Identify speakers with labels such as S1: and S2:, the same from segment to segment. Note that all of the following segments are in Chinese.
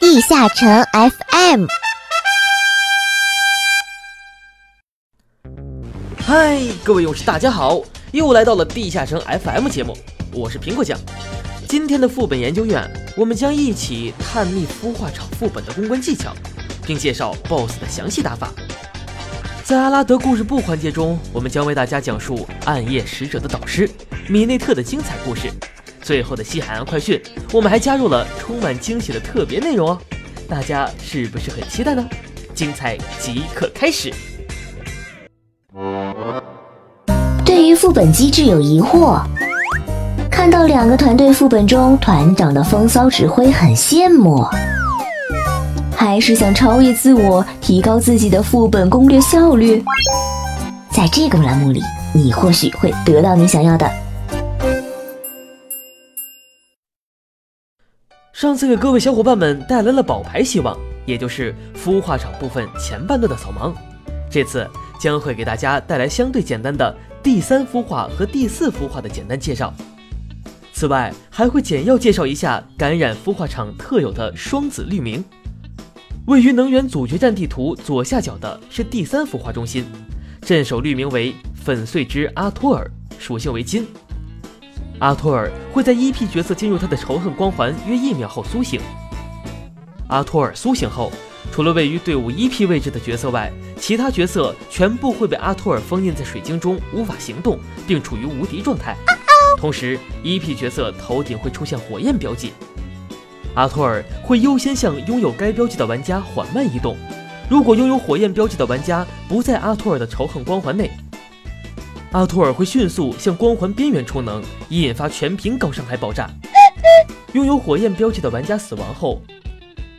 S1: 地下城 FM，
S2: 嗨，各位勇士，大家好，又来到了地下城 FM 节目，我是苹果酱。今天的副本研究院，我们将一起探秘孵化场副本的公关技巧，并介绍 BOSS 的详细打法。在阿拉德故事部环节中，我们将为大家讲述暗夜使者的导师米内特的精彩故事。最后的西海岸快讯，我们还加入了充满惊喜的特别内容哦！大家是不是很期待呢？精彩即刻开始！
S1: 对于副本机制有疑惑，看到两个团队副本中团长的风骚指挥很羡慕，还是想超越自我，提高自己的副本攻略效率？在这个栏目里，你或许会得到你想要的。
S2: 上次给各位小伙伴们带来了宝牌希望，也就是孵化场部分前半段的扫盲。这次将会给大家带来相对简单的第三孵化和第四孵化的简单介绍。此外，还会简要介绍一下感染孵化场特有的双子绿名。位于能源阻绝战地图左下角的是第三孵化中心，镇守绿名为粉碎之阿托尔，属性为金。阿托尔会在 EP 角色进入他的仇恨光环约一秒后苏醒。阿托尔苏醒后，除了位于队伍 EP 位置的角色外，其他角色全部会被阿托尔封印在水晶中，无法行动，并处于无敌状态。同时，EP 角色头顶会出现火焰标记。阿托尔会优先向拥有该标记的玩家缓慢移动。如果拥有火焰标记的玩家不在阿托尔的仇恨光环内。阿托尔会迅速向光环边缘充能，以引发全屏高伤害爆炸。拥有火焰标记的玩家死亡后，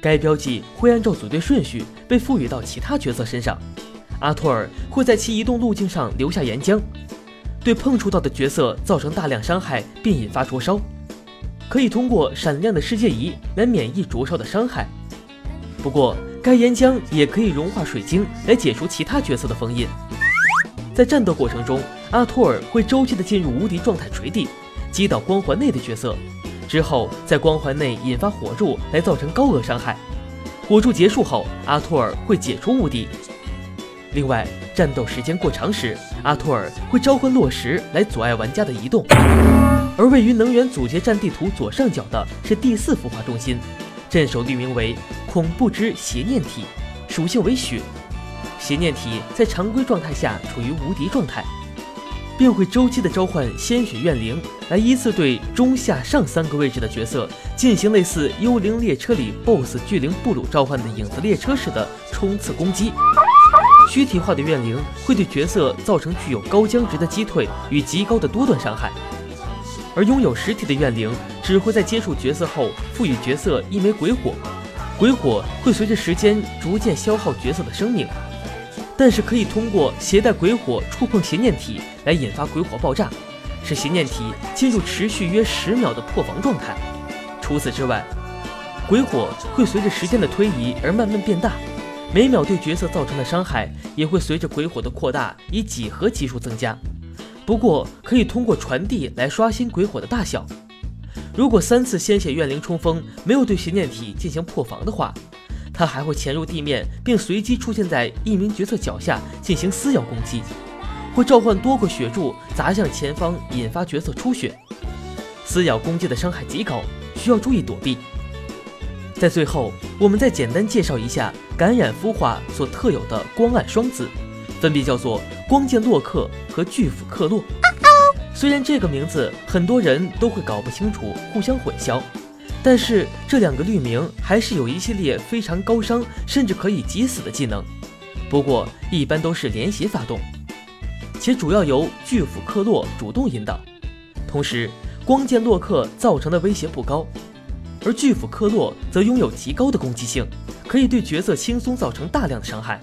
S2: 该标记会按照组队顺序被赋予到其他角色身上。阿托尔会在其移动路径上留下岩浆，对碰触到的角色造成大量伤害并引发灼烧。可以通过闪亮的世界仪来免疫灼烧的伤害。不过，该岩浆也可以融化水晶来解除其他角色的封印。在战斗过程中，阿托尔会周期的进入无敌状态垂地，击倒光环内的角色，之后在光环内引发火柱来造成高额伤害。火柱结束后，阿托尔会解除无敌。另外，战斗时间过长时，阿托尔会召唤落石来阻碍玩家的移动。而位于能源阻截战地图左上角的是第四孵化中心，镇守绿名为恐怖之邪念体，属性为血。邪念体在常规状态下处于无敌状态，便会周期的召唤鲜血怨灵来依次对中下上三个位置的角色进行类似幽灵列车里 BOSS 巨灵布鲁召唤的影子列车式的冲刺攻击。躯体化的怨灵会对角色造成具有高僵直的击退与极高的多段伤害，而拥有实体的怨灵只会在接触角色后赋予角色一枚鬼火，鬼火会随着时间逐渐消耗角色的生命。但是可以通过携带鬼火触碰邪念体来引发鬼火爆炸，使邪念体进入持续约十秒的破防状态。除此之外，鬼火会随着时间的推移而慢慢变大，每秒对角色造成的伤害也会随着鬼火的扩大以几何级数增加。不过可以通过传递来刷新鬼火的大小。如果三次鲜血怨灵冲锋没有对邪念体进行破防的话。它还会潜入地面，并随机出现在一名角色脚下进行撕咬攻击，会召唤多个血柱砸向前方，引发角色出血。撕咬攻击的伤害极高，需要注意躲避。在最后，我们再简单介绍一下感染孵化所特有的光暗双子，分别叫做光剑洛克和巨斧克洛。虽然这个名字很多人都会搞不清楚，互相混淆。但是这两个绿名还是有一系列非常高伤，甚至可以击死的技能，不过一般都是连携发动，且主要由巨斧克洛主动引导。同时，光剑洛克造成的威胁不高，而巨斧克洛则拥有极高的攻击性，可以对角色轻松造成大量的伤害。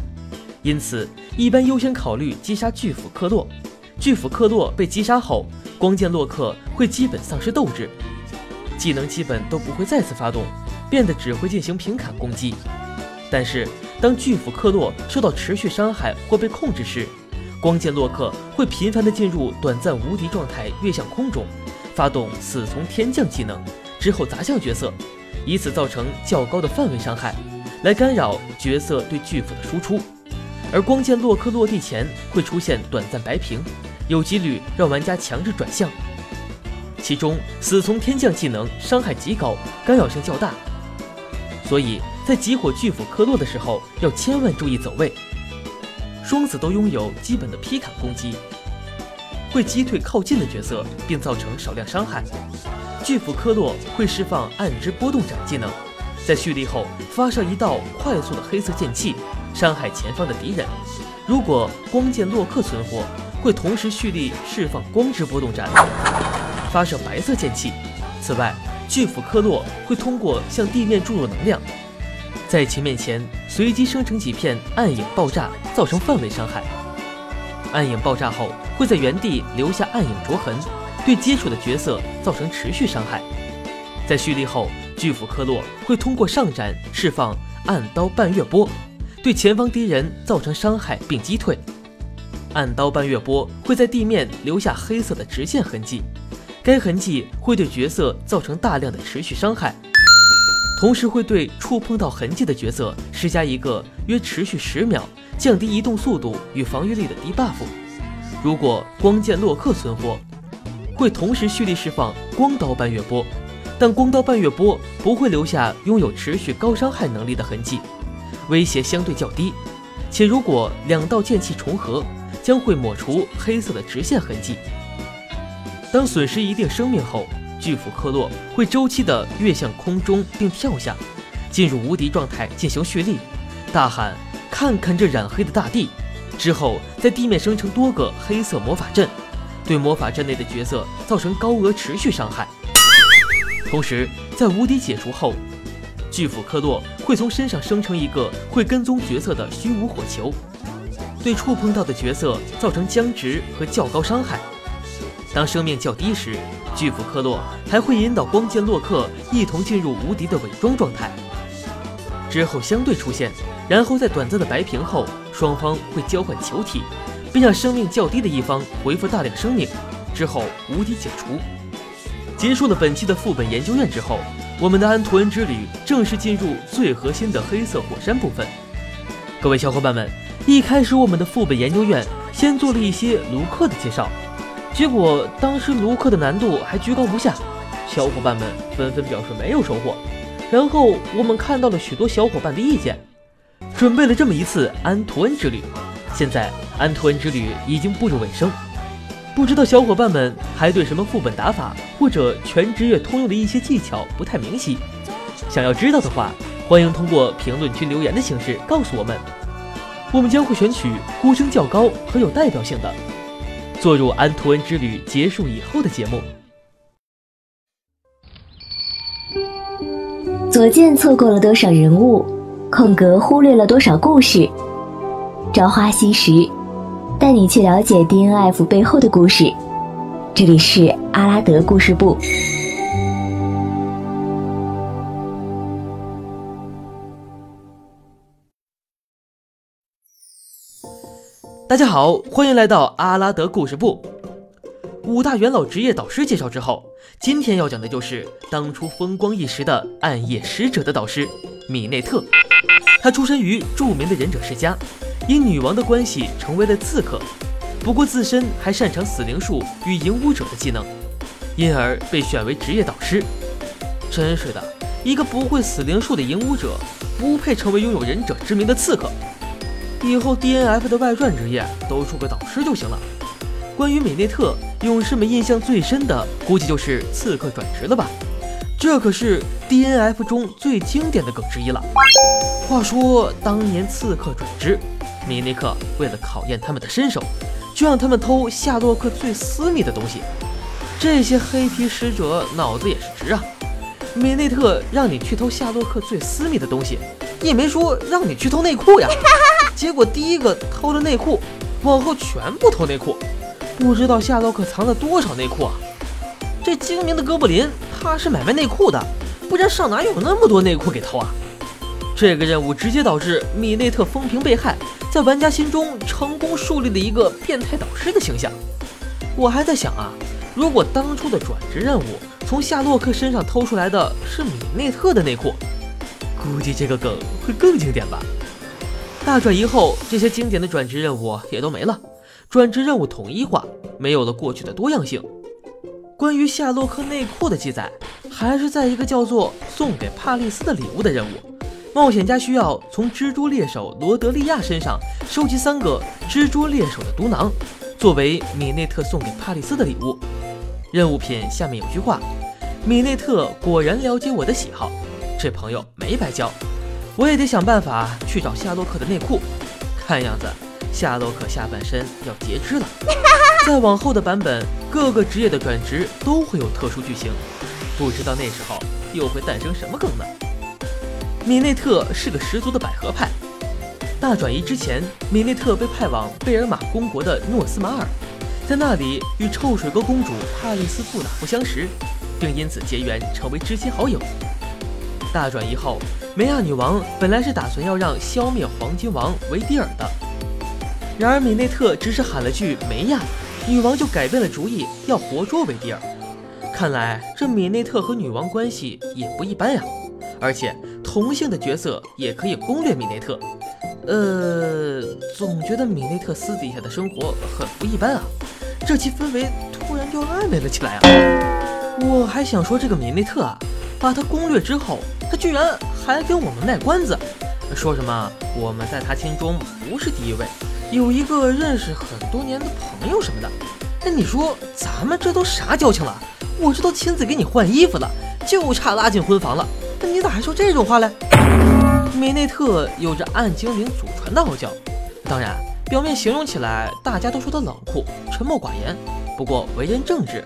S2: 因此，一般优先考虑击杀巨斧克洛。巨斧克洛被击杀后，光剑洛克会基本丧失斗志。技能基本都不会再次发动，变得只会进行平砍攻击。但是当巨斧克洛受到持续伤害或被控制时，光剑洛克会频繁的进入短暂无敌状态，跃向空中，发动死从天降技能之后砸向角色，以此造成较高的范围伤害，来干扰角色对巨斧的输出。而光剑洛克落地前会出现短暂白屏，有几率让玩家强制转向。其中死从天降技能伤害极高，干扰性较大，所以在集火巨斧克洛的时候要千万注意走位。双子都拥有基本的劈砍攻击，会击退靠近的角色，并造成少量伤害。巨斧克洛会释放暗之波动斩技能，在蓄力后发射一道快速的黑色剑气，伤害前方的敌人。如果光剑洛克存活，会同时蓄力释放光之波动斩，发射白色剑气。此外，巨斧克洛会通过向地面注入能量。在其面前随机生成几片暗影爆炸，造成范围伤害。暗影爆炸后会在原地留下暗影灼痕，对接触的角色造成持续伤害。在蓄力后，巨斧克洛会通过上斩释放暗刀半月波，对前方敌人造成伤害并击退。暗刀半月波会在地面留下黑色的直线痕迹，该痕迹会对角色造成大量的持续伤害。同时会对触碰到痕迹的角色施加一个约持续十秒、降低移动速度与防御力的低 buff。如果光剑洛克存活，会同时蓄力释放光刀半月波，但光刀半月波不会留下拥有持续高伤害能力的痕迹，威胁相对较低。且如果两道剑气重合，将会抹除黑色的直线痕迹。当损失一定生命后。巨斧克洛会周期的跃向空中并跳下，进入无敌状态进行蓄力，大喊“看看这染黑的大地”，之后在地面生成多个黑色魔法阵，对魔法阵内的角色造成高额持续伤害。同时，在无敌解除后，巨斧克洛会从身上生成一个会跟踪角色的虚无火球，对触碰到的角色造成僵直和较高伤害。当生命较低时，巨斧克洛还会引导光剑洛克一同进入无敌的伪装状态，之后相对出现，然后在短暂的白屏后，双方会交换球体，并让生命较低的一方回复大量生命，之后无敌解除。结束了本期的副本研究院之后，我们的安图恩之旅正式进入最核心的黑色火山部分。各位小伙伴们，一开始我们的副本研究院先做了一些卢克的介绍。结果当时卢克的难度还居高不下，小伙伴们纷纷表示没有收获。然后我们看到了许多小伙伴的意见，准备了这么一次安图恩之旅。现在安图恩之旅已经步入尾声，不知道小伙伴们还对什么副本打法或者全职业通用的一些技巧不太明晰？想要知道的话，欢迎通过评论区留言的形式告诉我们，我们将会选取呼声较高和有代表性的。坐入安图恩之旅结束以后的节目。
S1: 左键错过了多少人物，空格忽略了多少故事。朝花夕拾，带你去了解 DNF 背后的故事。这里是阿拉德故事部。
S2: 大家好，欢迎来到阿拉德故事部。五大元老职业导师介绍之后，今天要讲的就是当初风光一时的暗夜使者的导师米内特。他出身于著名的忍者世家，因女王的关系成为了刺客，不过自身还擅长死灵术与影武者的技能，因而被选为职业导师。真是的，一个不会死灵术的影武者，不配成为拥有忍者之名的刺客。以后 DNF 的外传职业都出个导师就行了。关于美内特，勇士们印象最深的估计就是刺客转职了吧？这可是 DNF 中最经典的梗之一了。话说当年刺客转职，米内克为了考验他们的身手，就让他们偷夏洛克最私密的东西。这些黑皮使者脑子也是直啊！米内特让你去偷夏洛克最私密的东西，也没说让你去偷内裤呀。结果第一个偷了内裤，往后全部偷内裤，不知道夏洛克藏了多少内裤啊！这精明的哥布林，他是买卖内裤的，不然上哪有那么多内裤给偷啊？这个任务直接导致米内特风评被害，在玩家心中成功树立了一个变态导师的形象。我还在想啊，如果当初的转职任务从夏洛克身上偷出来的是米内特的内裤，估计这个梗会更经典吧。大转移后，这些经典的转职任务也都没了，转职任务统一化，没有了过去的多样性。关于夏洛克内裤的记载，还是在一个叫做“送给帕利斯的礼物”的任务。冒险家需要从蜘蛛猎手罗德利亚身上收集三个蜘蛛猎手的毒囊，作为米内特送给帕利斯的礼物。任务品下面有句话：“米内特果然了解我的喜好，这朋友没白交。”我也得想办法去找夏洛克的内裤。看样子，夏洛克下半身要截肢了。再往后的版本，各个职业的转职都会有特殊剧情，不知道那时候又会诞生什么梗呢？米内特是个十足的百合派。大转移之前，米内特被派往贝尔玛公国的诺斯马尔。在那里与臭水沟公主帕丽斯不打不相识，并因此结缘成为知心好友。大转移后，梅亚女王本来是打算要让消灭黄金王维迪尔的，然而米内特只是喊了句“梅亚”，女王就改变了主意，要活捉维迪尔。看来这米内特和女王关系也不一般呀，而且同性的角色也可以攻略米内特。呃，总觉得米内特私底下的生活很不一般啊。这期氛围突然就暧昧了起来啊！我还想说这个米内特啊，把他攻略之后，他居然还给我们卖关子，说什么我们在他心中不是第一位，有一个认识很多年的朋友什么的。那，你说咱们这都啥交情了？我这都亲自给你换衣服了，就差拉进婚房了，那你咋还说这种话嘞？米内特有着暗精灵祖传的傲娇，当然。表面形容起来，大家都说他冷酷、沉默寡言，不过为人正直，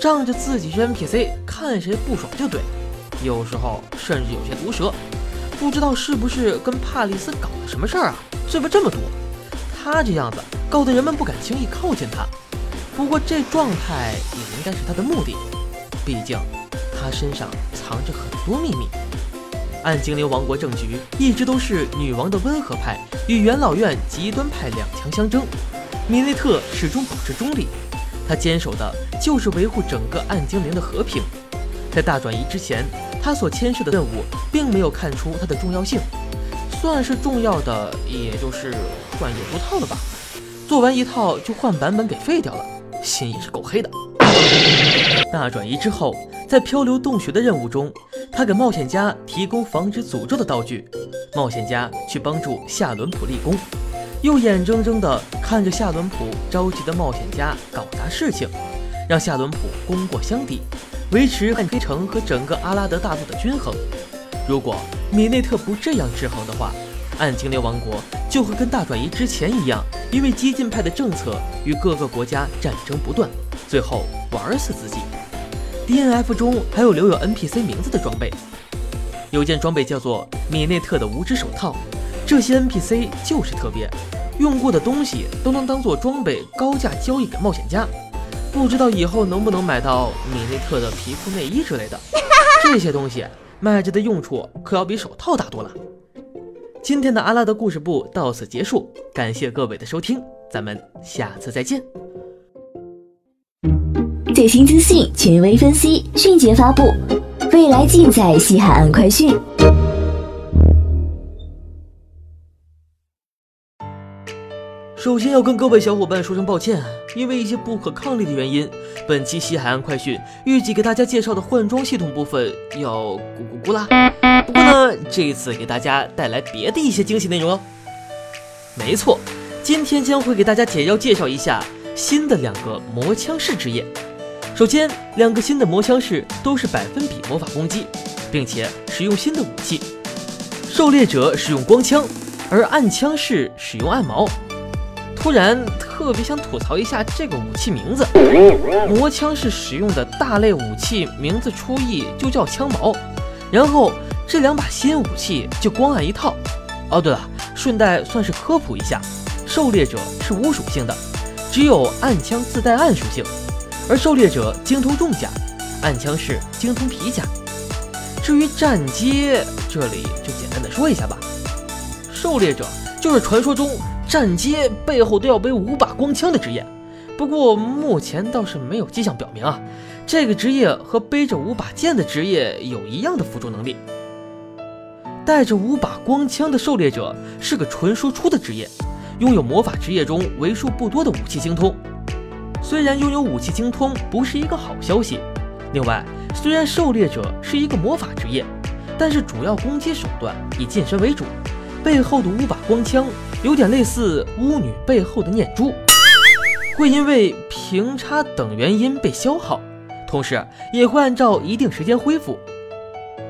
S2: 仗着自己是 NPC，看谁不爽就怼，有时候甚至有些毒舌，不知道是不是跟帕里斯搞了什么事儿啊？嘴巴这么毒，他这样子搞得人们不敢轻易靠近他。不过这状态也应该是他的目的，毕竟他身上藏着很多秘密。暗精灵王国政局一直都是女王的温和派与元老院极端派两强相争，米内特始终保持中立，他坚守的就是维护整个暗精灵的和平。在大转移之前，他所牵涉的任务并没有看出它的重要性，算是重要的，也就是换野猪套了吧。做完一套就换版本给废掉了，心也是够黑的。大转移之后，在漂流洞穴的任务中。他给冒险家提供防止诅咒的道具，冒险家去帮助夏伦普立功，又眼睁睁地看着夏伦普着急的冒险家搞砸事情，让夏伦普功过相抵，维持暗黑城和整个阿拉德大陆的均衡。如果米内特不这样制衡的话，暗精灵王国就会跟大转移之前一样，因为激进派的政策与各个国家战争不断，最后玩死自己。DNF 中还有留有 NPC 名字的装备，有件装备叫做米内特的无指手套。这些 NPC 就是特别，用过的东西都能当做装备高价交易给冒险家。不知道以后能不能买到米内特的皮裤、内衣之类的。这些东西卖着的用处可要比手套大多了。今天的阿拉德故事部到此结束，感谢各位的收听，咱们下次再见。
S1: 最新资讯，权威分析，迅捷发布，未来尽在西海岸快讯。
S2: 首先要跟各位小伙伴说声抱歉，因为一些不可抗力的原因，本期西海岸快讯预计给大家介绍的换装系统部分要咕咕咕啦。不过呢，这一次给大家带来别的一些惊喜内容哦。没错，今天将会给大家简要介绍一下新的两个魔枪士职业。首先，两个新的魔枪士都是百分比魔法攻击，并且使用新的武器。狩猎者使用光枪，而暗枪士使用暗矛。突然特别想吐槽一下这个武器名字：魔枪是使用的大类武器名字出意就叫枪矛，然后这两把新武器就光暗一套。哦，对了，顺带算是科普一下，狩猎者是无属性的，只有暗枪自带暗属性。而狩猎者精通重甲，暗枪是精通皮甲。至于战阶，这里就简单的说一下吧。狩猎者就是传说中站街背后都要背五把光枪的职业，不过目前倒是没有迹象表明啊，这个职业和背着五把剑的职业有一样的辅助能力。带着五把光枪的狩猎者是个纯输出的职业，拥有魔法职业中为数不多的武器精通。虽然拥有武器精通不是一个好消息，另外，虽然狩猎者是一个魔法职业，但是主要攻击手段以近身为主，背后的五把光枪有点类似巫女背后的念珠，会因为平差等原因被消耗，同时也会按照一定时间恢复。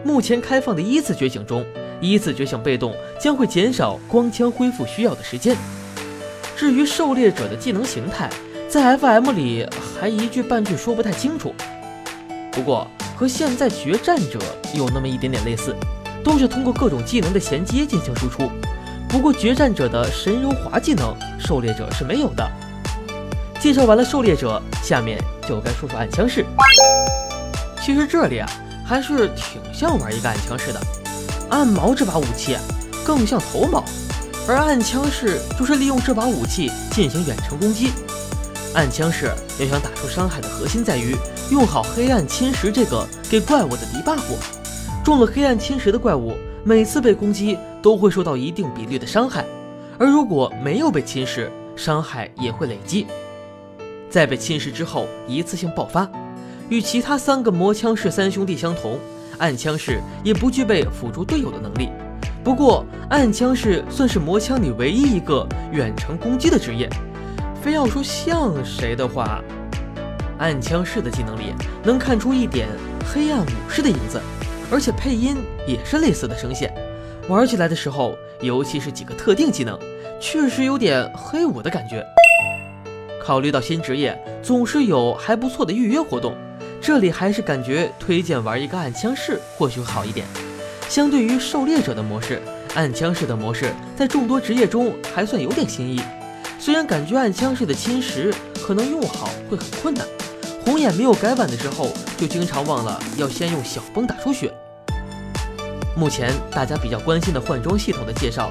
S2: 目前开放的一次觉醒中。一次觉醒被动将会减少光枪恢复需要的时间。至于狩猎者的技能形态，在 FM 里还一句半句说不太清楚。不过和现在决战者有那么一点点类似，都是通过各种技能的衔接进行输出。不过决战者的神柔滑技能，狩猎者是没有的。介绍完了狩猎者，下面就该说说暗枪士。其实这里啊，还是挺像玩一个暗枪士的。暗矛这把武器更像头矛，而暗枪士就是利用这把武器进行远程攻击。暗枪士要想打出伤害的核心在于用好黑暗侵蚀这个给怪物的敌 buff。中了黑暗侵蚀的怪物，每次被攻击都会受到一定比例的伤害，而如果没有被侵蚀，伤害也会累积，在被侵蚀之后一次性爆发。与其他三个魔枪士三兄弟相同。暗枪士也不具备辅助队友的能力，不过暗枪士算是魔枪里唯一一个远程攻击的职业。非要说像谁的话，暗枪士的技能里能看出一点黑暗武士的影子，而且配音也是类似的声线。玩起来的时候，尤其是几个特定技能，确实有点黑武的感觉。考虑到新职业总是有还不错的预约活动。这里还是感觉推荐玩一个暗枪士或许会好一点。相对于狩猎者的模式，暗枪士的模式在众多职业中还算有点新意。虽然感觉暗枪士的侵蚀可能用好会很困难，红眼没有改版的时候就经常忘了要先用小崩打出血。目前大家比较关心的换装系统的介绍，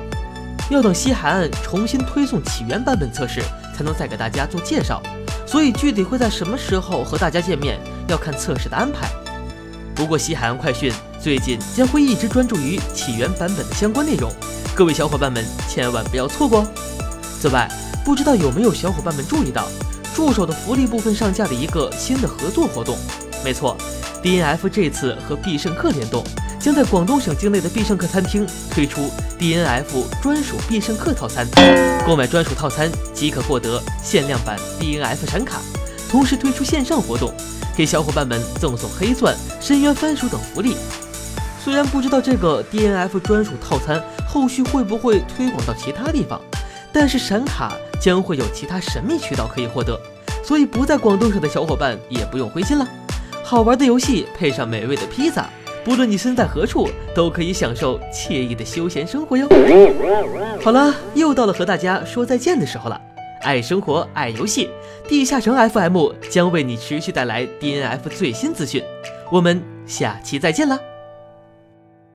S2: 要等西海岸重新推送起源版本测试才能再给大家做介绍，所以具体会在什么时候和大家见面？要看测试的安排。不过西海岸快讯最近将会一直专注于起源版本的相关内容，各位小伙伴们千万不要错过哦。此外，不知道有没有小伙伴们注意到，助手的福利部分上架了一个新的合作活动。没错，DNF 这次和必胜客联动，将在广东省境内的必胜客餐厅推出 DNF 专属必胜客套餐，购买专属套餐即可获得限量版 DNF 闪卡，同时推出线上活动。给小伙伴们赠送黑钻、深渊番薯等福利。虽然不知道这个 DNF 专属套餐后续会不会推广到其他地方，但是闪卡将会有其他神秘渠道可以获得，所以不在广东省的小伙伴也不用灰心了。好玩的游戏配上美味的披萨，不论你身在何处，都可以享受惬意的休闲生活哟。好了，又到了和大家说再见的时候了。爱生活，爱游戏，地下城 FM 将为你持续带来 DNF 最新资讯。我们下期再见啦！